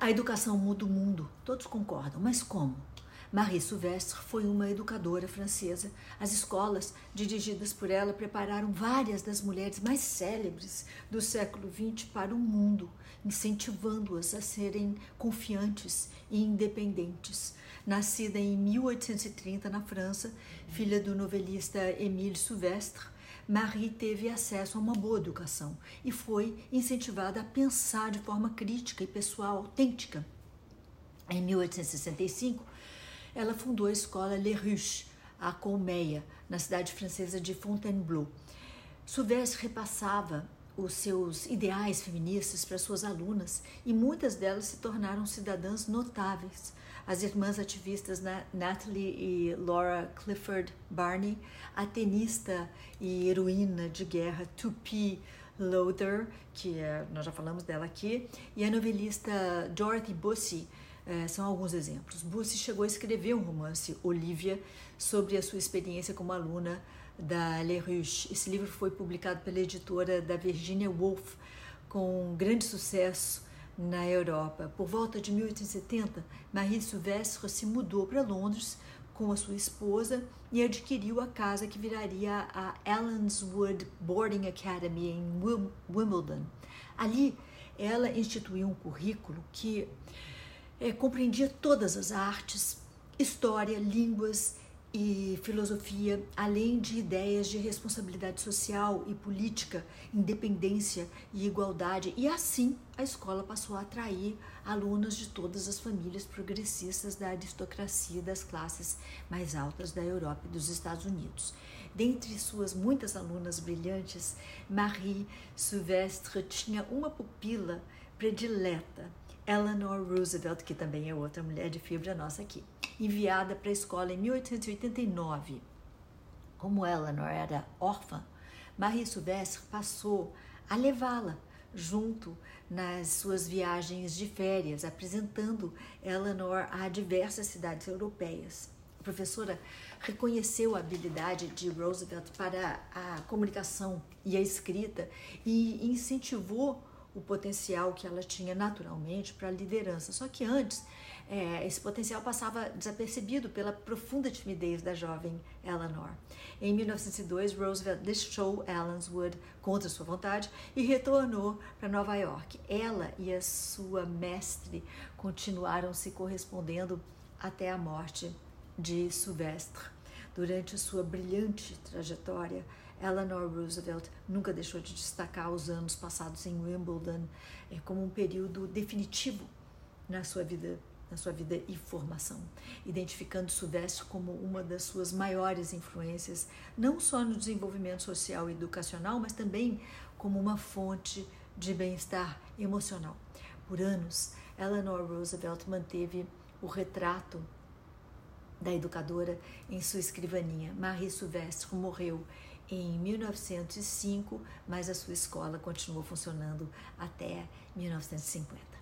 A educação muda o mundo, todos concordam, mas como? Marie Souvestre foi uma educadora francesa. As escolas dirigidas por ela prepararam várias das mulheres mais célebres do século XX para o mundo, incentivando-as a serem confiantes e independentes. Nascida em 1830 na França, filha do novelista Émile Souvestre, Marie teve acesso a uma boa educação e foi incentivada a pensar de forma crítica e pessoal autêntica. Em 1865, ela fundou a escola Les Ruches, a colmeia, na cidade francesa de Fontainebleau. Souvestre repassava os seus ideais feministas para suas alunas e muitas delas se tornaram cidadãs notáveis. As irmãs ativistas Natalie e Laura Clifford Barney, a tenista e heroína de guerra Tupi Loader, que é, nós já falamos dela aqui, e a novelista Dorothy Bussey, é, são alguns exemplos. Bussey chegou a escrever um romance, Olivia, sobre a sua experiência como aluna da Les Ruches. Esse livro foi publicado pela editora da Virginia Woolf, com grande sucesso na Europa. Por volta de 1870, Marie Silvestre se mudou para Londres com a sua esposa e adquiriu a casa que viraria a Allenswood Boarding Academy em Wimbledon. Ali, ela instituiu um currículo que é, compreendia todas as artes, história, línguas e filosofia, além de ideias de responsabilidade social e política, independência e igualdade. E assim a escola passou a atrair alunos de todas as famílias progressistas da aristocracia das classes mais altas da Europa e dos Estados Unidos. Dentre suas muitas alunas brilhantes, Marie Silvestre tinha uma pupila predileta Eleanor Roosevelt, que também é outra mulher de fibra nossa aqui, enviada para a escola em 1889. Como Eleanor era órfã, Marie Silvestre passou a levá-la junto nas suas viagens de férias, apresentando Eleanor a diversas cidades europeias. A professora reconheceu a habilidade de Roosevelt para a comunicação e a escrita e incentivou o potencial que ela tinha naturalmente para a liderança. Só que antes, é, esse potencial passava desapercebido pela profunda timidez da jovem Eleanor. Em 1902, Roosevelt deixou Allenswood contra sua vontade e retornou para Nova York. Ela e a sua mestre continuaram se correspondendo até a morte de Sylvestre. Durante sua brilhante trajetória, Eleanor Roosevelt nunca deixou de destacar os anos passados em Wimbledon é, como um período definitivo na sua vida na sua vida e formação, identificando Sudeste como uma das suas maiores influências, não só no desenvolvimento social e educacional, mas também como uma fonte de bem-estar emocional. Por anos, Eleanor Roosevelt manteve o retrato da educadora em sua escrivaninha. Marie Silvestre morreu em 1905, mas a sua escola continuou funcionando até 1950.